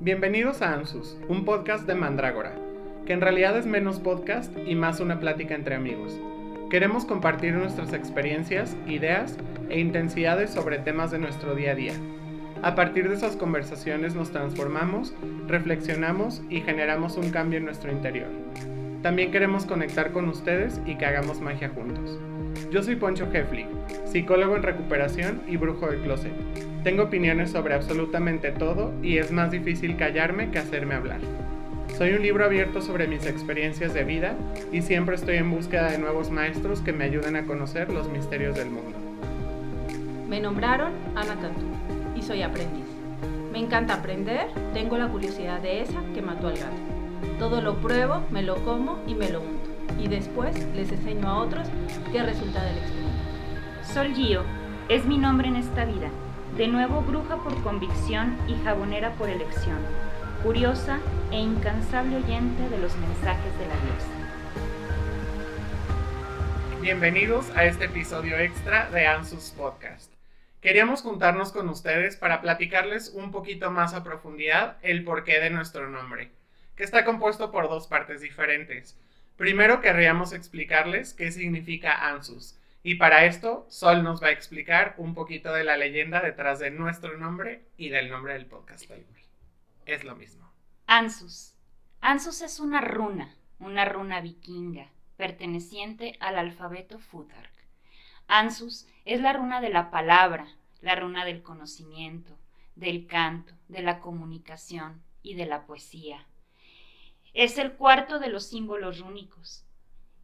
Bienvenidos a Ansus, un podcast de Mandrágora, que en realidad es menos podcast y más una plática entre amigos. Queremos compartir nuestras experiencias, ideas e intensidades sobre temas de nuestro día a día. A partir de esas conversaciones nos transformamos, reflexionamos y generamos un cambio en nuestro interior. También queremos conectar con ustedes y que hagamos magia juntos. Yo soy Poncho Hefli, psicólogo en recuperación y brujo de closet. Tengo opiniones sobre absolutamente todo y es más difícil callarme que hacerme hablar. Soy un libro abierto sobre mis experiencias de vida y siempre estoy en búsqueda de nuevos maestros que me ayuden a conocer los misterios del mundo. Me nombraron Ana Cantú y soy aprendiz. Me encanta aprender, tengo la curiosidad de esa que mató al gato. Todo lo pruebo, me lo como y me lo unto. Y después les enseño a otros qué resulta del experimento. Sol Gio es mi nombre en esta vida. De nuevo bruja por convicción y jabonera por elección. Curiosa e incansable oyente de los mensajes de la diosa. Bienvenidos a este episodio extra de Ansus Podcast. Queríamos juntarnos con ustedes para platicarles un poquito más a profundidad el porqué de nuestro nombre, que está compuesto por dos partes diferentes. Primero querríamos explicarles qué significa Ansus, y para esto Sol nos va a explicar un poquito de la leyenda detrás de nuestro nombre y del nombre del podcast. Es lo mismo. Ansus. Ansus es una runa, una runa vikinga, perteneciente al alfabeto Futhark. Ansus es la runa de la palabra, la runa del conocimiento, del canto, de la comunicación y de la poesía. Es el cuarto de los símbolos rúnicos,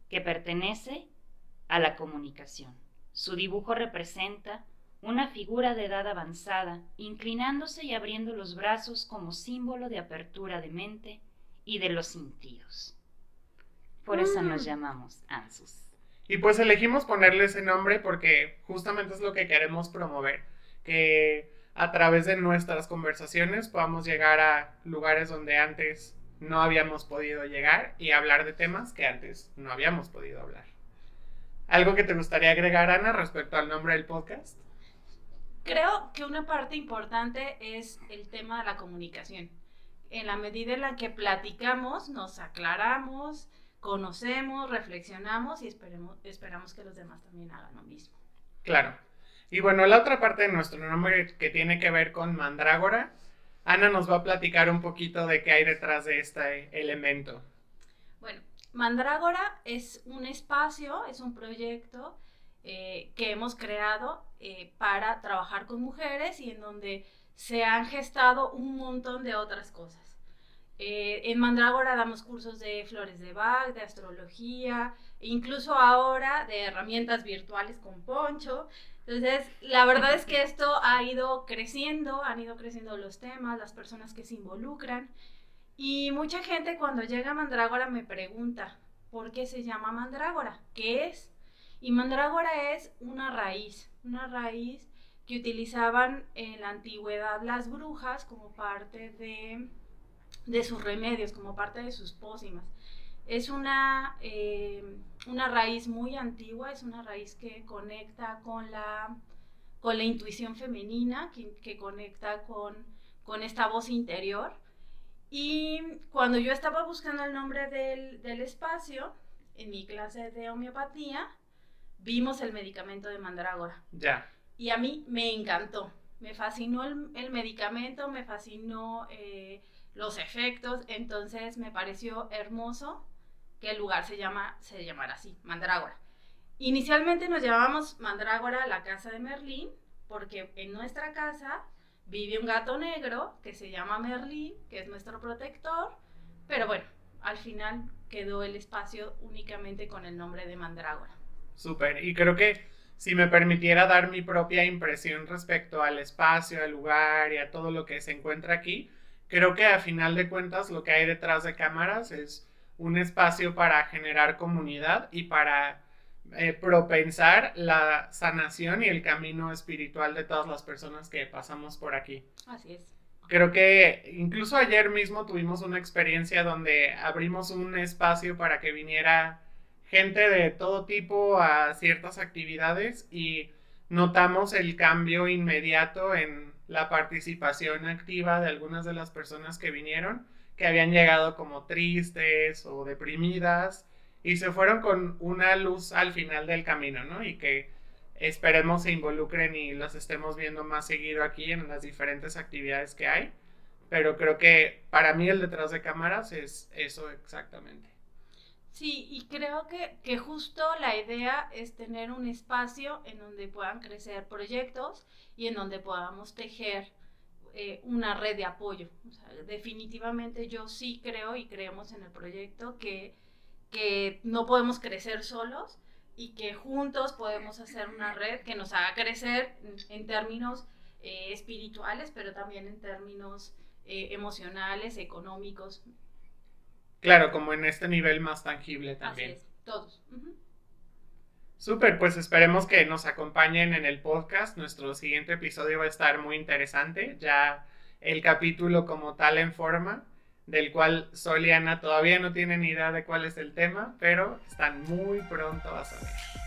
que pertenece a la comunicación. Su dibujo representa una figura de edad avanzada, inclinándose y abriendo los brazos como símbolo de apertura de mente y de los sentidos. Por eso nos Mm. llamamos Ansus. Y pues elegimos ponerle ese nombre porque justamente es lo que queremos promover, que a través de nuestras conversaciones podamos llegar a lugares donde antes no habíamos podido llegar y hablar de temas que antes no habíamos podido hablar. ¿Algo que te gustaría agregar, Ana, respecto al nombre del podcast? Creo que una parte importante es el tema de la comunicación. En la medida en la que platicamos, nos aclaramos, conocemos, reflexionamos y esperemos, esperamos que los demás también hagan lo mismo. Claro. Y bueno, la otra parte de nuestro nombre que tiene que ver con mandrágora, Ana nos va a platicar un poquito de qué hay detrás de este elemento. Bueno, Mandrágora es un espacio, es un proyecto eh, que hemos creado eh, para trabajar con mujeres y en donde se han gestado un montón de otras cosas. Eh, en Mandrágora damos cursos de flores de Bach, de astrología, e incluso ahora de herramientas virtuales con Poncho. Entonces, la verdad es que esto ha ido creciendo, han ido creciendo los temas, las personas que se involucran. Y mucha gente cuando llega a Mandrágora me pregunta, ¿por qué se llama Mandrágora? ¿Qué es? Y Mandrágora es una raíz, una raíz que utilizaban en la antigüedad las brujas como parte de, de sus remedios, como parte de sus pócimas. Es una, eh, una raíz muy antigua, es una raíz que conecta con la, con la intuición femenina, que, que conecta con, con esta voz interior. Y cuando yo estaba buscando el nombre del, del, espacio, en mi clase de homeopatía, vimos el medicamento de mandrágora. Ya. Y a mí me encantó. Me fascinó el, el medicamento, me fascinó eh, los efectos. Entonces me pareció hermoso que el lugar se, llama, se llamara así, Mandrágora. Inicialmente nos llamábamos Mandrágora la casa de Merlín, porque en nuestra casa vive un gato negro que se llama Merlín, que es nuestro protector, pero bueno, al final quedó el espacio únicamente con el nombre de Mandrágora. Súper, y creo que si me permitiera dar mi propia impresión respecto al espacio, al lugar y a todo lo que se encuentra aquí, creo que a final de cuentas lo que hay detrás de cámaras es un espacio para generar comunidad y para eh, propensar la sanación y el camino espiritual de todas las personas que pasamos por aquí. Así es. Creo que incluso ayer mismo tuvimos una experiencia donde abrimos un espacio para que viniera gente de todo tipo a ciertas actividades y notamos el cambio inmediato en la participación activa de algunas de las personas que vinieron, que habían llegado como tristes o deprimidas y se fueron con una luz al final del camino, ¿no? Y que esperemos se involucren y los estemos viendo más seguido aquí en las diferentes actividades que hay. Pero creo que para mí el detrás de cámaras es eso exactamente. Sí, y creo que, que justo la idea es tener un espacio en donde puedan crecer proyectos y en donde podamos tejer eh, una red de apoyo. definitivamente yo sí creo y creemos en el proyecto que, que no podemos crecer solos y que juntos podemos hacer una red que nos haga crecer en, términos eh, espirituales, pero también en términos eh, emocionales, económicos. Claro, como en este nivel más tangible también. Así es, todos. Súper, pues esperemos que nos acompañen en el podcast. Nuestro siguiente episodio va a estar muy interesante. Ya el capítulo como tal en forma, del cual Soliana todavía no tienen idea de cuál es el tema, pero están muy pronto a saber.